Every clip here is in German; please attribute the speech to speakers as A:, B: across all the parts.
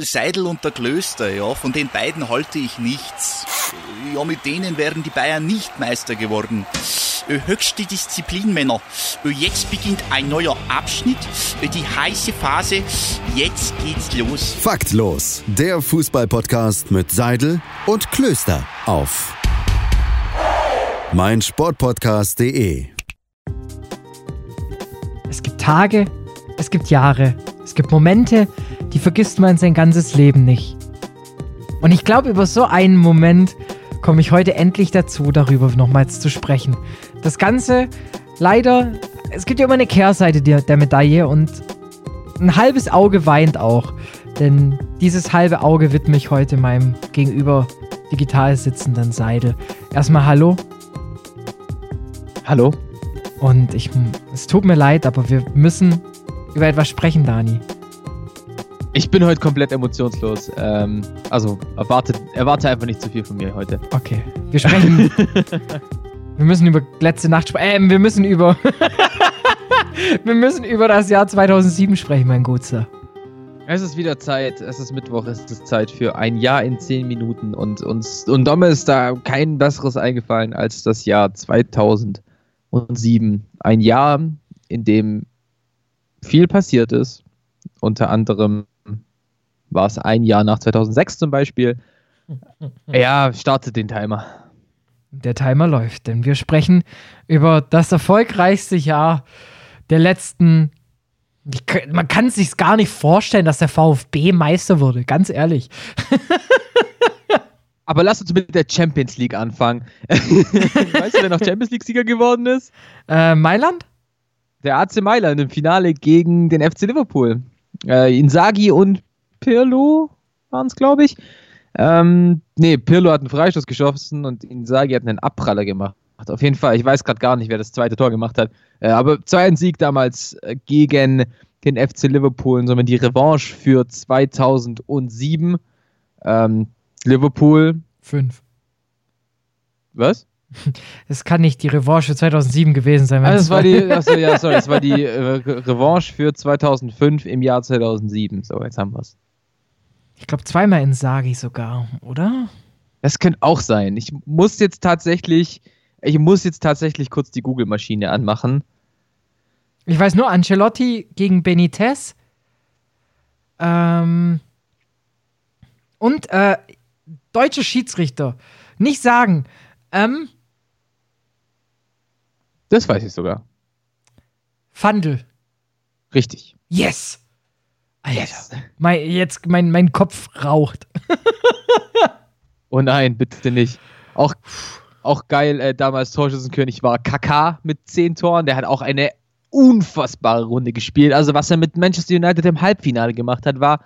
A: Seidel und der Klöster, ja, von den beiden halte ich nichts. Ja, mit denen wären die Bayern nicht Meister geworden. Höchste Disziplin, Männer. Jetzt beginnt ein neuer Abschnitt, die heiße Phase. Jetzt geht's los.
B: Faktlos, der Fußballpodcast mit Seidel und Klöster auf meinsportpodcast.de.
C: Es gibt Tage, es gibt Jahre, es gibt Momente, die vergisst man sein ganzes Leben nicht. Und ich glaube, über so einen Moment komme ich heute endlich dazu, darüber nochmals zu sprechen. Das Ganze, leider, es gibt ja immer eine Kehrseite der, der Medaille und ein halbes Auge weint auch. Denn dieses halbe Auge widme ich heute meinem gegenüber digital sitzenden Seidel. Erstmal Hallo.
D: Hallo.
C: Und ich, es tut mir leid, aber wir müssen über etwas sprechen, Dani.
D: Ich bin heute komplett emotionslos. Ähm, also erwarte, erwarte einfach nicht zu viel von mir heute.
C: Okay. Wir sprechen. wir müssen über letzte Nacht sprechen. Äh, wir müssen über. wir müssen über das Jahr 2007 sprechen, mein Guter.
D: Es ist wieder Zeit. Es ist Mittwoch. Es ist Zeit für ein Jahr in zehn Minuten. Und uns und Domme ist da kein besseres eingefallen als das Jahr 2007. Ein Jahr, in dem viel passiert ist. Unter anderem war es ein Jahr nach 2006 zum Beispiel. Ja, startet den Timer.
C: Der Timer läuft, denn wir sprechen über das erfolgreichste Jahr der letzten. Ich, man kann es sich gar nicht vorstellen, dass der VfB Meister wurde, ganz ehrlich.
D: Aber lass uns mit der Champions League anfangen. weißt du, wer noch Champions League-Sieger geworden ist?
C: Äh, Mailand?
D: Der AC Mailand im Finale gegen den FC Liverpool. Äh, Inzaghi und Pirlo waren es, glaube ich. Ähm, nee, Pirlo hat einen Freistoß geschossen und Inzaghi hat einen Abpraller gemacht. Auf jeden Fall, ich weiß gerade gar nicht, wer das zweite Tor gemacht hat. Äh, aber zweiten Sieg damals äh, gegen den FC Liverpool, sondern die Revanche für 2007. Ähm, Liverpool.
C: Fünf.
D: Was?
C: Es kann nicht die Revanche für 2007 gewesen sein.
D: Also das war die, achso, ja, sorry, das war die äh, Revanche für 2005 im Jahr 2007. So, jetzt haben wir es.
C: Ich glaube zweimal in Sagi sogar, oder?
D: Das könnte auch sein. Ich muss jetzt tatsächlich, ich muss jetzt tatsächlich kurz die Google-Maschine anmachen.
C: Ich weiß nur, Ancelotti gegen Benitez. Ähm, und äh, deutsche Schiedsrichter. Nicht sagen. Ähm,
D: das weiß ich sogar.
C: Fandel.
D: Richtig.
C: Yes! Alter. Mein, jetzt mein, mein Kopf raucht.
D: oh nein, bitte nicht. Auch, auch geil, äh, damals Torschützenkönig war KK mit 10 Toren. Der hat auch eine unfassbare Runde gespielt. Also, was er mit Manchester United im Halbfinale gemacht hat, war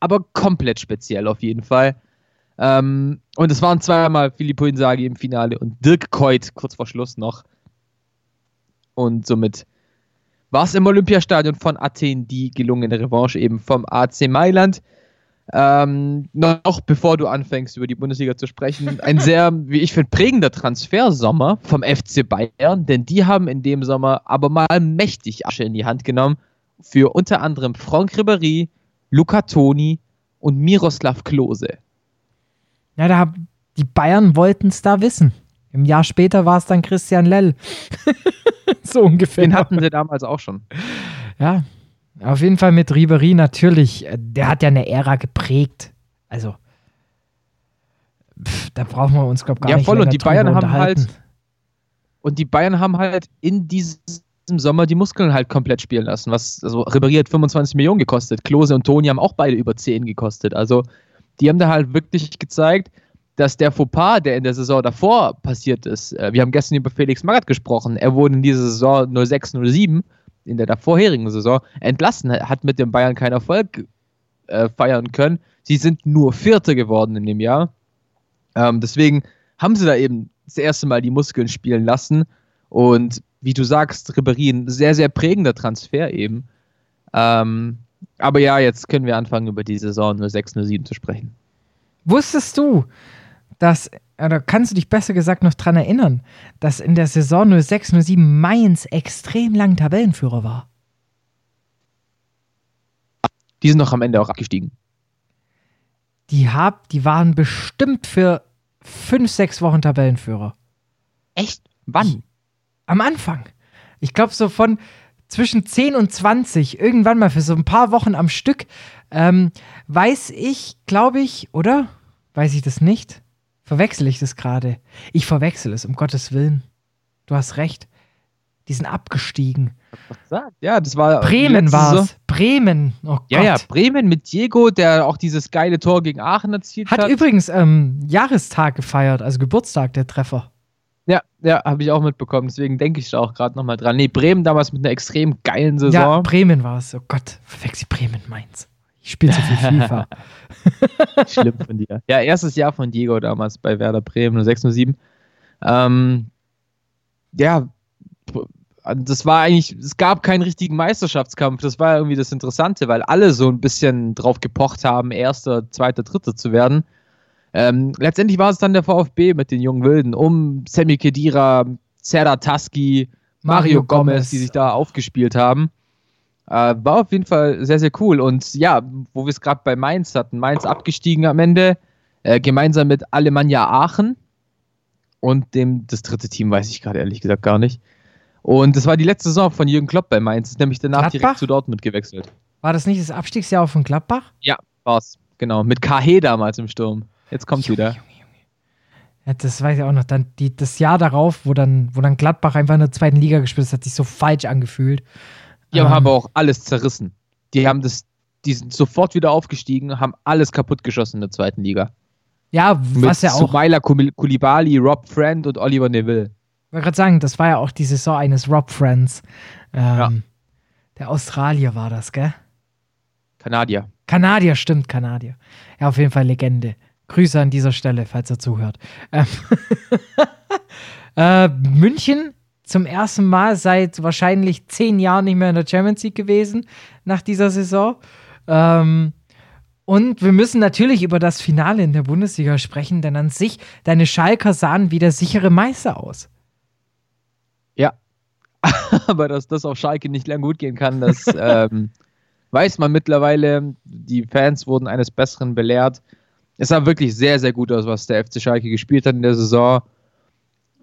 D: aber komplett speziell auf jeden Fall. Ähm, und es waren zweimal Filippo Inzaghi im Finale und Dirk Keut kurz vor Schluss noch. Und somit war es im Olympiastadion von Athen die gelungene Revanche eben vom AC Mailand. Ähm, noch bevor du anfängst, über die Bundesliga zu sprechen, ein sehr, wie ich finde, prägender Transfersommer vom FC Bayern, denn die haben in dem Sommer aber mal mächtig Asche in die Hand genommen für unter anderem Franck Ribéry, Luca Toni und Miroslav Klose.
C: Ja, da die Bayern wollten es da wissen. Im Jahr später war es dann Christian Lell.
D: so ungefähr. Den hatten sie damals auch schon.
C: Ja, auf jeden Fall mit Ribery natürlich. Der hat ja eine Ära geprägt. Also, pff, da brauchen wir uns, glaube ich, gar
D: ja,
C: nicht
D: voll. Und die Bayern haben halt. Und die Bayern haben halt in diesem Sommer die Muskeln halt komplett spielen lassen. Was, also Ribéry hat 25 Millionen gekostet. Klose und Toni haben auch beide über 10 gekostet. Also, die haben da halt wirklich gezeigt, dass der Fauxpas, der in der Saison davor passiert ist, äh, wir haben gestern über Felix Magath gesprochen, er wurde in dieser Saison 06, 07, in der vorherigen Saison, entlassen, hat mit dem Bayern keinen Erfolg äh, feiern können. Sie sind nur Vierter geworden in dem Jahr. Ähm, deswegen haben sie da eben das erste Mal die Muskeln spielen lassen. Und wie du sagst, Ribéry ein sehr, sehr prägender Transfer eben. Ähm, aber ja, jetzt können wir anfangen, über die Saison 06, 07 zu sprechen.
C: Wusstest du, dass, oder kannst du dich besser gesagt noch daran erinnern, dass in der Saison 06, 07 Mainz extrem lang Tabellenführer war?
D: Die sind noch am Ende auch abgestiegen.
C: die, hab, die waren bestimmt für fünf, sechs Wochen Tabellenführer.
D: Echt? Wann?
C: Am Anfang. Ich glaube, so von zwischen 10 und 20, irgendwann mal für so ein paar Wochen am Stück, ähm, weiß ich, glaube ich, oder? Weiß ich das nicht? Verwechsel ich das gerade? Ich verwechsel es, um Gottes Willen. Du hast recht. Die sind abgestiegen.
D: Ja, das war.
C: Bremen war es. Bremen. Oh Gott.
D: Ja, ja, Bremen mit Diego, der auch dieses geile Tor gegen Aachen erzielt hat.
C: Hat übrigens ähm, Jahrestag gefeiert, also Geburtstag, der Treffer.
D: ja, ja, habe ich auch mitbekommen. Deswegen denke ich da auch gerade nochmal dran. Nee, Bremen damals mit einer extrem geilen
C: Ja,
D: Saison.
C: Bremen war es. Oh Gott, verwechsel Bremen Mainz. Ich spiele zu viel FIFA.
D: Schlimm von dir. Ja, erstes Jahr von Diego damals bei Werder Bremen 0607. Ähm, ja, das war eigentlich, es gab keinen richtigen Meisterschaftskampf. Das war irgendwie das Interessante, weil alle so ein bisschen drauf gepocht haben, Erster, Zweiter, Dritter zu werden. Ähm, letztendlich war es dann der VfB mit den jungen Wilden um Sammy Kedira, Serdar Taski, Mario,
C: Mario
D: Gomez,
C: Gomez.
D: die sich da aufgespielt haben. Äh, war auf jeden Fall sehr, sehr cool. Und ja, wo wir es gerade bei Mainz hatten, Mainz abgestiegen am Ende, äh, gemeinsam mit Alemannia Aachen und dem, das dritte Team weiß ich gerade ehrlich gesagt gar nicht. Und das war die letzte Saison von Jürgen Klopp bei Mainz, ist nämlich danach
C: Gladbach?
D: direkt zu Dortmund gewechselt.
C: War das nicht das Abstiegsjahr von Gladbach?
D: Ja, war's. Genau, mit Kahe damals im Sturm. Jetzt kommt's
C: Junge,
D: wieder.
C: Junge, Junge. Ja, das weiß ich auch noch. Dann die, das Jahr darauf, wo dann, wo dann Gladbach einfach in der zweiten Liga gespielt hat, hat sich so falsch angefühlt.
D: Die
C: Ähm,
D: haben aber auch alles zerrissen. Die haben das, die sind sofort wieder aufgestiegen, haben alles kaputt geschossen in der zweiten Liga.
C: Ja, was
D: mit
C: ja auch.
D: Sumaila Kul- Kulibali, Rob Friend und Oliver Neville.
C: Ich wollte gerade sagen, das war ja auch die Saison eines Rob Friends. Ähm,
D: Ja.
C: Der Australier war das, gell?
D: Kanadier.
C: Kanadier, stimmt, Kanadier. Ja, auf jeden Fall Legende. Grüße an dieser Stelle, falls er zuhört. Ähm äh, München zum ersten Mal seit wahrscheinlich zehn Jahren nicht mehr in der Champions League gewesen nach dieser Saison. Ähm, und wir müssen natürlich über das Finale in der Bundesliga sprechen, denn an sich, deine Schalker sahen wie der sichere Meister aus.
D: Ja. aber dass das auf Schalke nicht lang gut gehen kann, das ähm, weiß man mittlerweile. Die Fans wurden eines Besseren belehrt. Es sah wirklich sehr, sehr gut aus, was der FC Schalke gespielt hat in der Saison.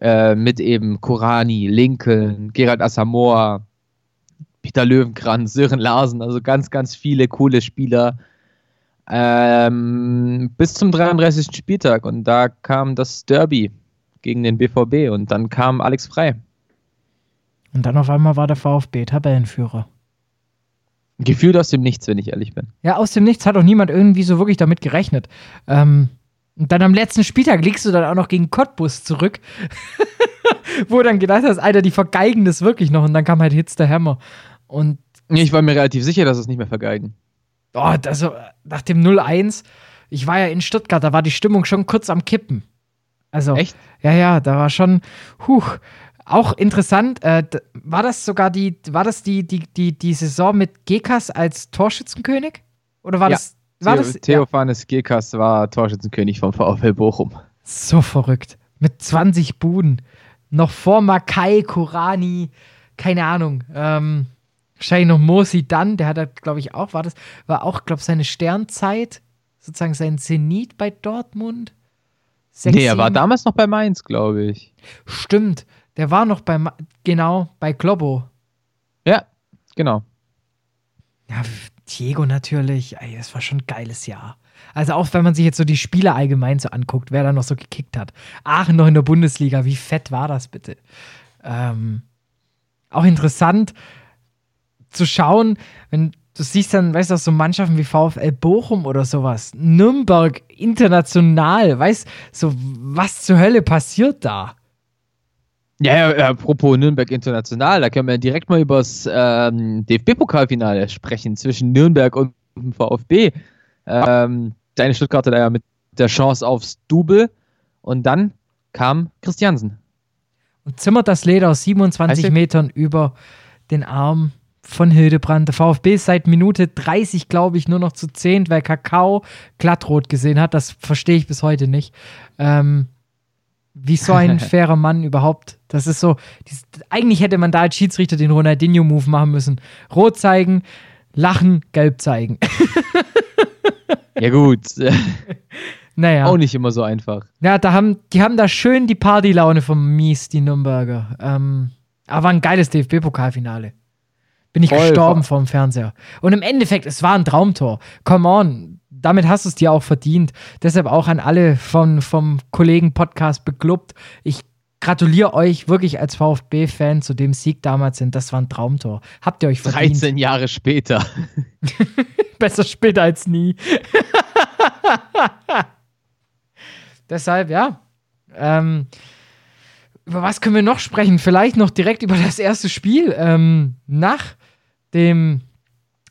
D: Äh, mit eben Korani, Lincoln, Gerald Asamoah, Peter Löwenkranz, Sören Larsen, also ganz, ganz viele coole Spieler. Ähm, bis zum 33. Spieltag und da kam das Derby gegen den BVB und dann kam Alex Frei.
C: Und dann auf einmal war der VfB Tabellenführer.
D: Gefühlt aus dem Nichts, wenn ich ehrlich bin.
C: Ja, aus dem Nichts hat auch niemand irgendwie so wirklich damit gerechnet. Ähm, und dann am letzten Spieltag liegst du dann auch noch gegen Cottbus zurück, wo du dann gedacht hast, Alter, die vergeigen das wirklich noch. Und dann kam halt Hits der Hammer. Und
D: Nee, Ich war mir relativ sicher, dass es nicht mehr vergeigen.
C: oh, also nach dem 0-1, ich war ja in Stuttgart, da war die Stimmung schon kurz am Kippen. Also,
D: Echt?
C: ja, ja, da war schon, huch, auch interessant, äh, war das sogar die, war das die, die, die, die Saison mit Gekas als Torschützenkönig? Oder war
D: Ja.
C: das, war das, ja.
D: Theophanes Gekas war Torschützenkönig vom VfL Bochum.
C: So verrückt. Mit 20 Buden. Noch vor Makai, Korani, keine Ahnung. Ähm, wahrscheinlich noch Mosi dann, der hat, glaube ich, auch, war das, war auch, glaube ich, seine Sternzeit, sozusagen sein Zenit bei Dortmund. Sechs,
D: nee, er war damals noch bei Mainz, glaube ich.
C: Stimmt, der war noch bei, genau, bei Globo.
D: Ja, genau.
C: Ja, Diego natürlich. Ey, das war schon ein geiles Jahr. Also auch wenn man sich jetzt so die Spiele allgemein so anguckt, wer da noch so gekickt hat. Aachen noch in der Bundesliga, wie fett war das bitte? Ähm, auch interessant zu schauen, wenn du siehst dann, weißt du, auch so Mannschaften wie VfL Bochum oder sowas, Nürnberg international, weißt so, was zur Hölle passiert da?
D: Ja, ja, apropos Nürnberg International, da können wir direkt mal über das ähm, DFB-Pokalfinale sprechen zwischen Nürnberg und dem VfB. Ähm, deine Stuttgarter da ja mit der Chance aufs Double und dann kam Christiansen.
C: und zimmert das Leder aus 27
D: Heißt der-
C: Metern über den Arm von Hildebrand. Der VfB ist seit Minute 30, glaube ich, nur noch zu 10, weil Kakao glattrot gesehen hat. Das verstehe ich bis heute nicht. Ähm, wie so ein fairer Mann überhaupt. Das ist so. Dies, eigentlich hätte man da als Schiedsrichter den Ronaldinho-Move machen müssen. Rot zeigen, lachen, gelb zeigen.
D: Ja gut,
C: Naja.
D: Auch nicht immer so einfach.
C: Ja, da haben, die haben da schön die Partylaune vom Mies, die Nürnberger. Ähm, aber ein geiles DFB-Pokalfinale. Bin ich
D: Voll,
C: gestorben vorm Fernseher. Und im Endeffekt, es war ein Traumtor. Come on. Damit hast du es dir auch verdient. Deshalb auch an alle von, vom Kollegen-Podcast beglubbt. Ich gratuliere euch wirklich als VfB-Fan zu dem Sieg damals, denn das war ein Traumtor. Habt ihr euch verdient.
D: 13 Jahre später.
C: Besser später als nie. Deshalb, ja. Ähm, über was können wir noch sprechen? Vielleicht noch direkt über das erste Spiel. Ähm, nach dem,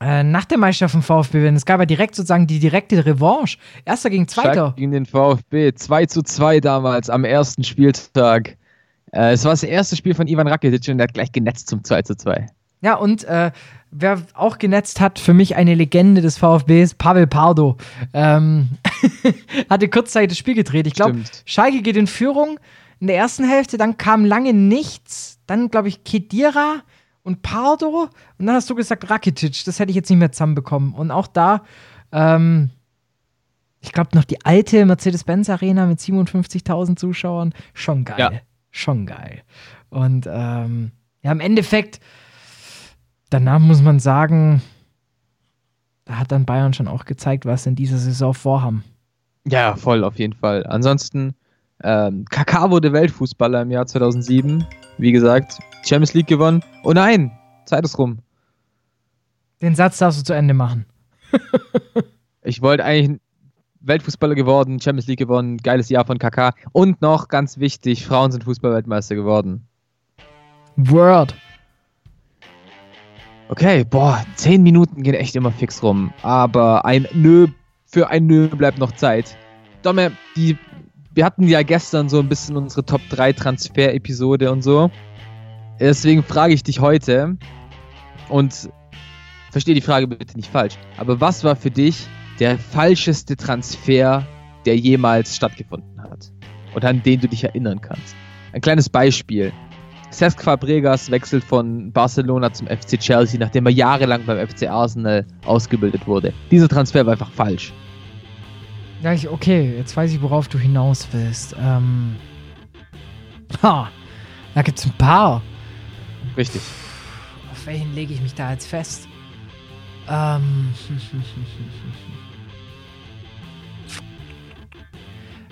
C: nach der Meisterschaft vom VfB, denn es gab ja direkt sozusagen die direkte Revanche. Erster gegen Zweiter.
D: Schalke gegen den VfB. 2 zu 2 damals am ersten Spieltag. Äh, es war das erste Spiel von Ivan Rakitic und der hat gleich genetzt zum 2 zu 2.
C: Ja, und äh, wer auch genetzt hat, für mich eine Legende des VfBs, Pavel Pardo. Ähm, hatte kurzzeitig das Spiel gedreht. Ich glaube. Schalke geht in Führung in der ersten Hälfte, dann kam lange nichts. Dann, glaube ich, Kedira und Pardo. Und dann hast du gesagt, Rakitic. Das hätte ich jetzt nicht mehr zusammenbekommen. Und auch da, ähm, ich glaube, noch die alte Mercedes-Benz Arena mit 57.000 Zuschauern. Schon geil.
D: Ja.
C: Schon geil. Und ähm, ja, im Endeffekt, danach muss man sagen, da hat dann Bayern schon auch gezeigt, was sie in dieser Saison vorhaben.
D: Ja, voll, auf jeden Fall. Ansonsten, ähm, Kaká wurde Weltfußballer im Jahr 2007. Wie gesagt, Champions League gewonnen. Oh nein, Zeit ist rum.
C: Den Satz darfst du zu Ende machen.
D: Ich wollte eigentlich Weltfußballer geworden, Champions League gewonnen, geiles Jahr von Kaká. Und noch ganz wichtig, Frauen sind Fußballweltmeister geworden.
C: Word.
D: Okay, boah, zehn Minuten gehen echt immer fix rum. Aber ein Nö, für ein Nö bleibt noch Zeit. Domme, die, wir hatten ja gestern so ein bisschen unsere Top 3 Transfer-Episode und so. Deswegen frage ich dich heute und verstehe die Frage bitte nicht falsch. Aber was war für dich der falscheste Transfer, der jemals stattgefunden hat? Und an den du dich erinnern kannst? Ein kleines Beispiel. Cesc Fabregas wechselt von Barcelona zum FC Chelsea, nachdem er jahrelang beim FC Arsenal ausgebildet wurde. Dieser Transfer war einfach falsch.
C: Ja, ich, okay, jetzt weiß ich, worauf du hinaus willst. Ähm. Ha, da gibt's ein paar.
D: Richtig.
C: Auf welchen lege ich mich da jetzt fest? Ähm.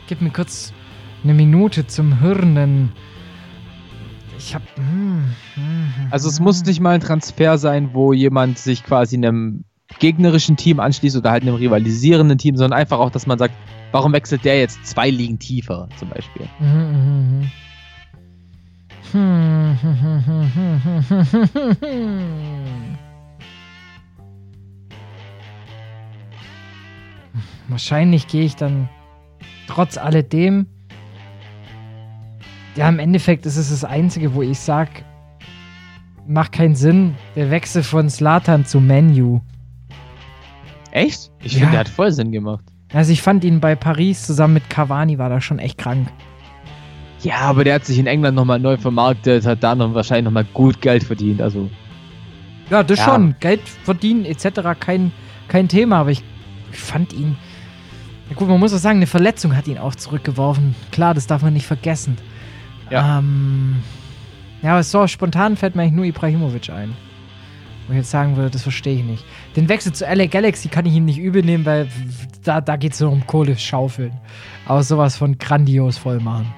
C: Gib mir kurz eine Minute zum Hirnen. Ich hab. hm,
D: Also es muss nicht mal ein Transfer sein, wo jemand sich quasi einem gegnerischen Team anschließt oder halt einem rivalisierenden Team, sondern einfach auch, dass man sagt, warum wechselt der jetzt zwei Ligen tiefer zum Beispiel?
C: Mhm, mhm, mhm. Wahrscheinlich gehe ich dann trotz alledem. Ja, im Endeffekt ist es das Einzige, wo ich sag, macht keinen Sinn, der Wechsel von Slatan zu Menu.
D: Echt? Ich
C: Ja.
D: finde, der hat voll Sinn gemacht.
C: Also ich fand ihn bei Paris zusammen mit Cavani war da schon echt krank.
D: Ja, aber der hat sich in England nochmal neu vermarktet, hat da noch wahrscheinlich nochmal gut Geld verdient. Also
C: Ja, das
D: Ja.
C: schon. Geld verdienen etc. kein, kein Thema, aber ich, ich fand ihn. Ja gut, man muss auch sagen, eine Verletzung hat ihn auch zurückgeworfen. Klar, das darf man nicht vergessen.
D: Ja.
C: Ähm, ja, aber so spontan fällt mir eigentlich nur Ibrahimovic ein. Wo ich jetzt sagen würde, das verstehe ich nicht. Den Wechsel zu LA Galaxy kann ich ihm nicht übel nehmen, weil da, da geht es nur um Kohle schaufeln. Aber sowas von grandios voll machen.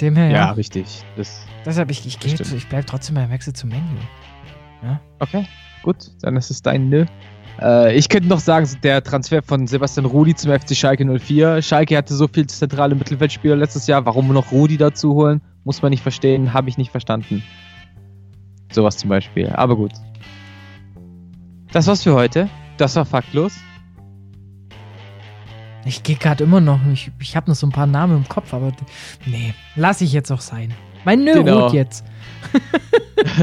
C: Dem her, ja.
D: ja, richtig. Das,
C: Deshalb, ich, ich, gehe zu- ich bleibe trotzdem beim Wechsel zum Menu.
D: okay, gut, dann ist es dein Nö. Äh, ich könnte noch sagen, der Transfer von Sebastian Rudi zum FC Schalke 04. Schalke hatte so viel zentrale Mittelfeldspieler letztes Jahr. Warum noch Rudi dazu holen? Muss man nicht verstehen, habe ich nicht verstanden. Sowas zum Beispiel. Aber gut. Das war's für heute. Das war faktlos.
C: Ich gehe gerade immer noch. Ich, ich habe noch so ein paar Namen im Kopf, aber nee, lass ich jetzt auch sein. Mein Nö
D: Genau.
C: ruht jetzt.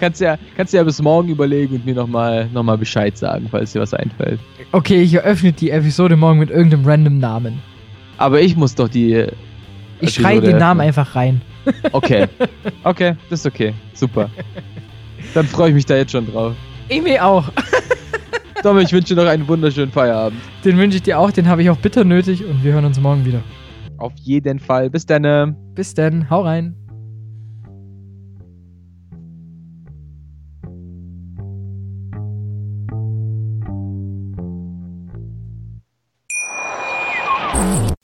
D: Kannst ja, kannst ja bis morgen überlegen und mir nochmal noch mal Bescheid sagen, falls dir was einfällt.
C: Okay, ich eröffne die Episode morgen mit irgendeinem random Namen.
D: Aber ich muss doch die.
C: Ich schreie den Namen einfach rein.
D: Okay. Okay, das ist okay. Super. Dann freue ich mich da jetzt schon drauf.
C: Ich mich auch.
D: Tom, ich wünsche dir noch einen wunderschönen Feierabend.
C: Den wünsche ich dir auch, den habe ich auch bitter nötig und wir hören uns morgen wieder.
D: Auf jeden Fall. Bis dann.
C: Bis dann, hau rein.